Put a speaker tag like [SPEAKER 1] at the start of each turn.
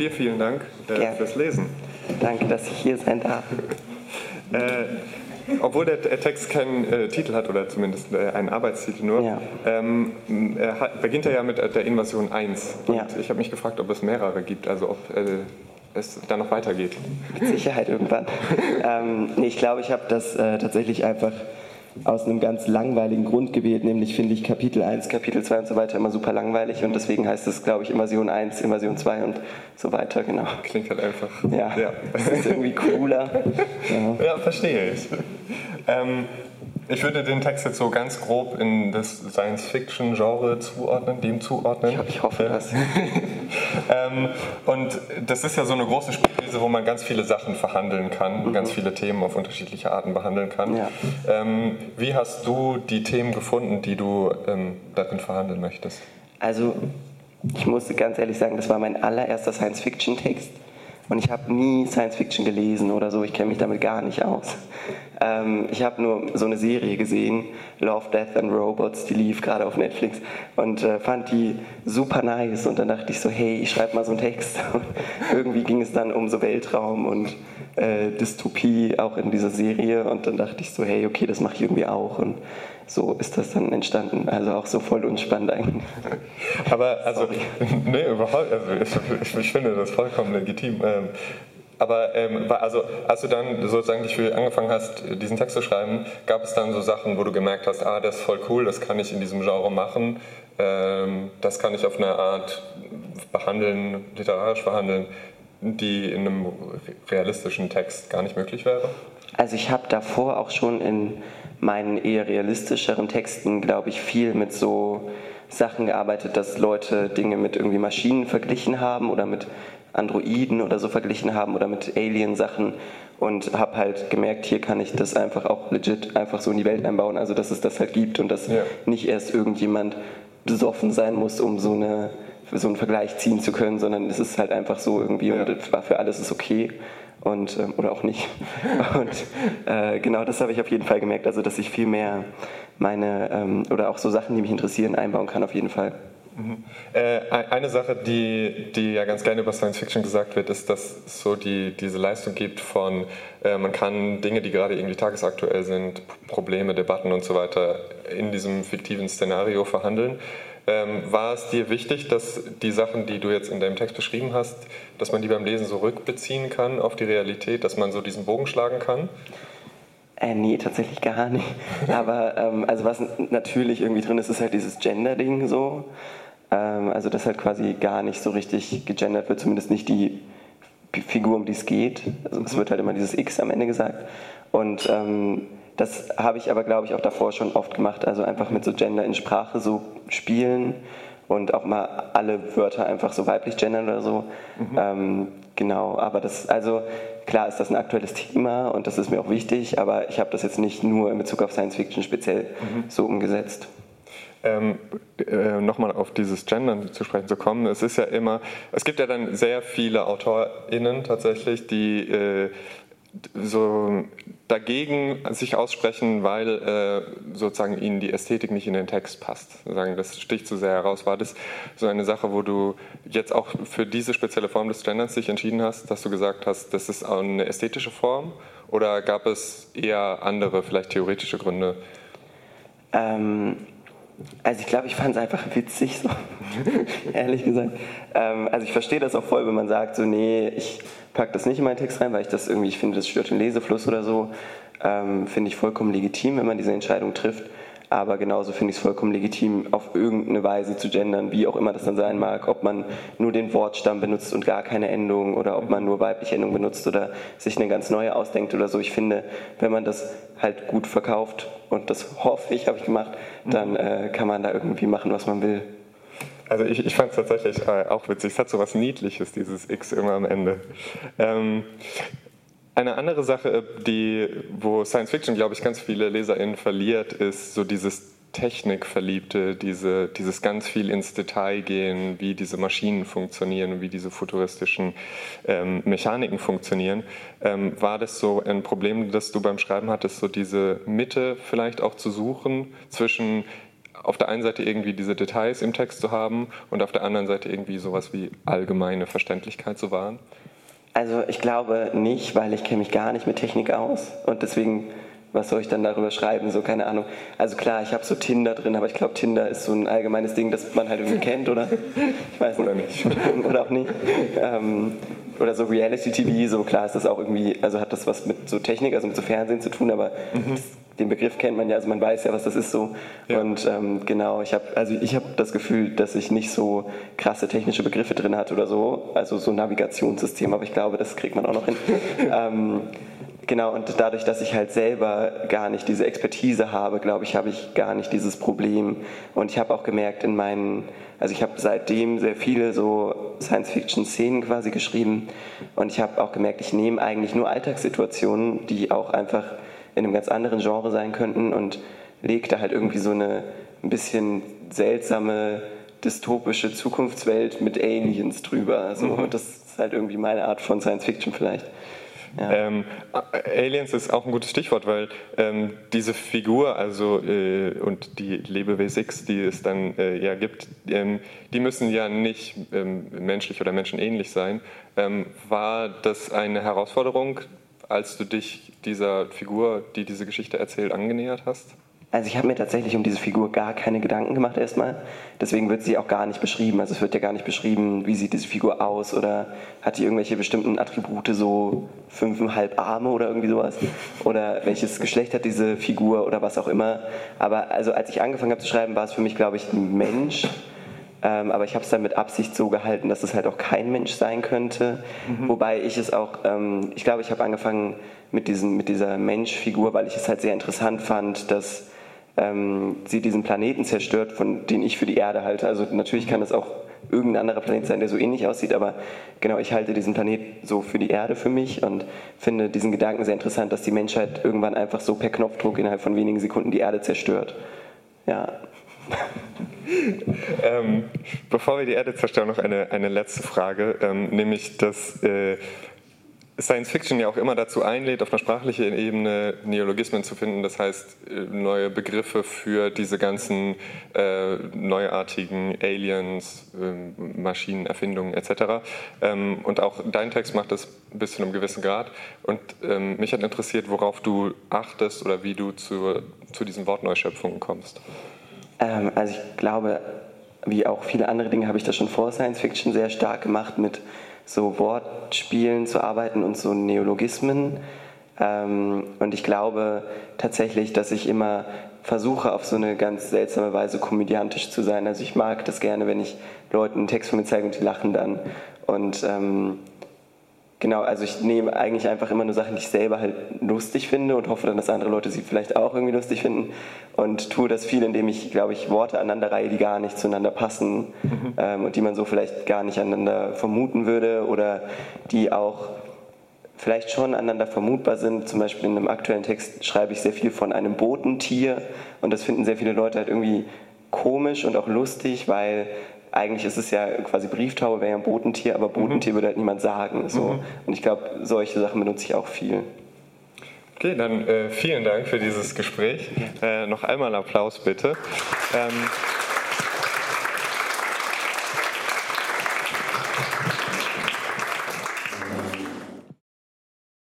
[SPEAKER 1] dir vielen Dank äh, fürs Lesen.
[SPEAKER 2] Danke, dass ich hier sein darf.
[SPEAKER 1] äh, obwohl der Text keinen äh, Titel hat, oder zumindest äh, einen Arbeitstitel nur, ja. ähm, er hat, beginnt er ja mit der Invasion 1. Und ja. ich habe mich gefragt, ob es mehrere gibt, also ob äh, es da noch weitergeht.
[SPEAKER 2] Mit Sicherheit irgendwann. ähm, nee, ich glaube, ich habe das äh, tatsächlich einfach aus einem ganz langweiligen Grund gewählt, nämlich finde ich Kapitel 1, Kapitel 2 und so weiter immer super langweilig und deswegen heißt es, glaube ich, Invasion 1, Invasion 2 und so weiter, genau.
[SPEAKER 1] Klingt halt einfach.
[SPEAKER 2] Ja, ja. das ist irgendwie cooler.
[SPEAKER 1] Ja, ja verstehe ich. Ähm, ich würde den Text jetzt so ganz grob in das Science-Fiction-Genre zuordnen, dem zuordnen.
[SPEAKER 2] Ich, ich hoffe das.
[SPEAKER 1] Ähm, und das ist ja so eine große Spielwiese, wo man ganz viele Sachen verhandeln kann, mhm. ganz viele Themen auf unterschiedliche Arten behandeln kann. Ja. Ähm, wie hast du die Themen gefunden, die du ähm, darin verhandeln möchtest?
[SPEAKER 2] Also, ich muss ganz ehrlich sagen, das war mein allererster Science-Fiction-Text. Und ich habe nie Science Fiction gelesen oder so, ich kenne mich damit gar nicht aus. Ähm, ich habe nur so eine Serie gesehen, Love, Death and Robots, die lief gerade auf Netflix und äh, fand die super nice. Und dann dachte ich so, hey, ich schreibe mal so einen Text. Und irgendwie ging es dann um so Weltraum und äh, Dystopie auch in dieser Serie. Und dann dachte ich so, hey, okay, das mache ich irgendwie auch. Und so ist das dann entstanden. Also auch so voll unspannend eigentlich.
[SPEAKER 1] Aber also, nee, überhaupt, also ich, ich, finde das vollkommen legitim. Ähm, aber ähm, also, als du dann sozusagen dich angefangen hast, diesen Text zu schreiben, gab es dann so Sachen, wo du gemerkt hast, ah, das ist voll cool, das kann ich in diesem Genre machen, ähm, das kann ich auf eine Art behandeln, literarisch behandeln, die in einem realistischen Text gar nicht möglich wäre?
[SPEAKER 2] Also ich habe davor auch schon in meinen eher realistischeren Texten, glaube ich, viel mit so Sachen gearbeitet, dass Leute Dinge mit irgendwie Maschinen verglichen haben oder mit Androiden oder so verglichen haben oder mit Alien-Sachen und habe halt gemerkt, hier kann ich das einfach auch legit einfach so in die Welt einbauen, also dass es das halt gibt und dass ja. nicht erst irgendjemand besoffen sein muss, um so eine so einen Vergleich ziehen zu können, sondern es ist halt einfach so irgendwie ja. und für alles ist okay und ähm, oder auch nicht. Und äh, genau das habe ich auf jeden Fall gemerkt, also dass ich viel mehr meine ähm, oder auch so Sachen, die mich interessieren, einbauen kann auf jeden Fall.
[SPEAKER 1] Äh, eine Sache, die, die ja ganz gerne über Science Fiction gesagt wird, ist, dass es so die, diese Leistung gibt von, äh, man kann Dinge, die gerade irgendwie tagesaktuell sind, Probleme, Debatten und so weiter, in diesem fiktiven Szenario verhandeln. Ähm, war es dir wichtig, dass die Sachen, die du jetzt in deinem Text beschrieben hast, dass man die beim Lesen so rückbeziehen kann auf die Realität, dass man so diesen Bogen schlagen kann?
[SPEAKER 2] Äh, nee, tatsächlich gar nicht. Aber ähm, also was natürlich irgendwie drin ist, ist halt dieses Gender-Ding so. Ähm, also dass halt quasi gar nicht so richtig gegendert wird, zumindest nicht die Figur, um die es geht. Also es wird halt immer dieses X am Ende gesagt. Und ähm, das habe ich aber, glaube ich, auch davor schon oft gemacht. Also einfach mit so Gender in Sprache so spielen und auch mal alle Wörter einfach so weiblich gendern oder so. Mhm. Ähm, genau, aber das, also klar ist das ein aktuelles Thema und das ist mir auch wichtig, aber ich habe das jetzt nicht nur in Bezug auf Science Fiction speziell mhm. so umgesetzt.
[SPEAKER 1] Ähm, äh, nochmal auf dieses Gendern zu sprechen zu kommen. Es ist ja immer, es gibt ja dann sehr viele AutorInnen tatsächlich, die äh, so dagegen sich aussprechen, weil äh, sozusagen ihnen die Ästhetik nicht in den Text passt. Sagen, das sticht zu sehr heraus. War das so eine Sache, wo du jetzt auch für diese spezielle Form des Genderns dich entschieden hast, dass du gesagt hast, das ist eine ästhetische Form? Oder gab es eher andere, vielleicht theoretische Gründe?
[SPEAKER 2] Ähm, also ich glaube, ich fand es einfach witzig, so ehrlich gesagt. Ähm, also ich verstehe das auch voll, wenn man sagt, so nee, ich packe das nicht in meinen Text rein, weil ich das irgendwie, ich finde, das stört den Lesefluss oder so. Ähm, finde ich vollkommen legitim, wenn man diese Entscheidung trifft. Aber genauso finde ich es vollkommen legitim, auf irgendeine Weise zu gendern, wie auch immer das dann sein mag. Ob man nur den Wortstamm benutzt und gar keine Endung oder ob man nur weibliche Endung benutzt oder sich eine ganz neue ausdenkt oder so. Ich finde, wenn man das halt gut verkauft, und das hoffe ich, habe ich gemacht, dann äh, kann man da irgendwie machen, was man will.
[SPEAKER 1] Also ich, ich fand es tatsächlich äh, auch witzig. Es hat so was Niedliches, dieses X immer am Ende. Ähm, eine andere Sache, die, wo Science Fiction, glaube ich, ganz viele LeserInnen verliert, ist so dieses Technikverliebte, diese, dieses ganz viel ins Detail gehen, wie diese Maschinen funktionieren, wie diese futuristischen ähm, Mechaniken funktionieren. Ähm, war das so ein Problem, das du beim Schreiben hattest, so diese Mitte vielleicht auch zu suchen zwischen auf der einen Seite irgendwie diese Details im Text zu haben und auf der anderen Seite irgendwie sowas wie allgemeine Verständlichkeit zu wahren?
[SPEAKER 2] Also ich glaube nicht, weil ich kenne mich gar nicht mit Technik aus und deswegen was soll ich dann darüber schreiben? So, keine Ahnung. Also klar, ich habe so Tinder drin, aber ich glaube, Tinder ist so ein allgemeines Ding, das man halt irgendwie kennt, oder?
[SPEAKER 1] Ich weiß nicht. Oder nicht.
[SPEAKER 2] oder auch nicht. Ähm, oder so Reality-TV, so klar ist das auch irgendwie, also hat das was mit so Technik, also mit so Fernsehen zu tun, aber mhm. das, den Begriff kennt man ja, also man weiß ja, was das ist so. Ja. Und ähm, genau, ich habe also ich habe das Gefühl, dass ich nicht so krasse technische Begriffe drin hatte oder so, also so Navigationssystem, aber ich glaube, das kriegt man auch noch hin. ähm, Genau, und dadurch, dass ich halt selber gar nicht diese Expertise habe, glaube ich, habe ich gar nicht dieses Problem. Und ich habe auch gemerkt in meinen, also ich habe seitdem sehr viele so Science-Fiction-Szenen quasi geschrieben. Und ich habe auch gemerkt, ich nehme eigentlich nur Alltagssituationen, die auch einfach in einem ganz anderen Genre sein könnten und lege da halt irgendwie so eine ein bisschen seltsame dystopische Zukunftswelt mit Aliens drüber. So. Mhm. Das ist halt irgendwie meine Art von Science-Fiction vielleicht.
[SPEAKER 1] Ja. Ähm, Aliens ist auch ein gutes Stichwort, weil ähm, diese Figur, also äh, und die Lebewesen die es dann äh, ja gibt, ähm, die müssen ja nicht ähm, menschlich oder menschenähnlich sein. Ähm, war das eine Herausforderung, als du dich dieser Figur, die diese Geschichte erzählt, angenähert hast?
[SPEAKER 2] Also ich habe mir tatsächlich um diese Figur gar keine Gedanken gemacht erstmal. Deswegen wird sie auch gar nicht beschrieben. Also es wird ja gar nicht beschrieben, wie sieht diese Figur aus oder hat die irgendwelche bestimmten Attribute, so fünfeinhalb Arme oder irgendwie sowas. Oder welches Geschlecht hat diese Figur oder was auch immer. Aber also als ich angefangen habe zu schreiben, war es für mich, glaube ich, ein Mensch. Ähm, aber ich habe es dann mit Absicht so gehalten, dass es halt auch kein Mensch sein könnte. Mhm. Wobei ich es auch, ähm, ich glaube, ich habe angefangen mit, diesen, mit dieser Menschfigur, weil ich es halt sehr interessant fand, dass ähm, sie diesen Planeten zerstört, von den ich für die Erde halte. Also natürlich kann das auch irgendein anderer Planet sein, der so ähnlich aussieht, aber genau, ich halte diesen Planet so für die Erde für mich und finde diesen Gedanken sehr interessant, dass die Menschheit irgendwann einfach so per Knopfdruck innerhalb von wenigen Sekunden die Erde zerstört. Ja.
[SPEAKER 1] ähm, bevor wir die Erde zerstören, noch eine, eine letzte Frage, ähm, nämlich dass äh, Science Fiction ja auch immer dazu einlädt, auf einer sprachlichen Ebene Neologismen zu finden, das heißt äh, neue Begriffe für diese ganzen äh, neuartigen Aliens, äh, Maschinen, Erfindungen etc. Ähm, und auch dein Text macht das bis zu einem gewissen Grad. Und ähm, mich hat interessiert, worauf du achtest oder wie du zu, zu diesen Wortneuschöpfungen kommst.
[SPEAKER 2] Ähm, also ich glaube, wie auch viele andere Dinge habe ich das schon vor Science Fiction sehr stark gemacht mit so Wortspielen zu arbeiten und so Neologismen. Ähm, und ich glaube tatsächlich, dass ich immer versuche, auf so eine ganz seltsame Weise komödiantisch zu sein. Also ich mag das gerne, wenn ich Leuten einen Text von mir zeige und die lachen dann. Und ähm, Genau, also ich nehme eigentlich einfach immer nur Sachen, die ich selber halt lustig finde und hoffe dann, dass andere Leute sie vielleicht auch irgendwie lustig finden und tue das viel, indem ich, glaube ich, Worte aneinander reihe, die gar nicht zueinander passen mhm. ähm, und die man so vielleicht gar nicht aneinander vermuten würde oder die auch vielleicht schon aneinander vermutbar sind. Zum Beispiel in einem aktuellen Text schreibe ich sehr viel von einem Botentier und das finden sehr viele Leute halt irgendwie komisch und auch lustig, weil eigentlich ist es ja quasi Brieftaube, wäre ja ein Bodentier, aber Bodentier mhm. würde halt niemand sagen. So. Mhm. Und ich glaube, solche Sachen benutze ich auch viel.
[SPEAKER 1] Okay, dann äh, vielen Dank für dieses Gespräch. Äh, noch einmal Applaus bitte. Ähm,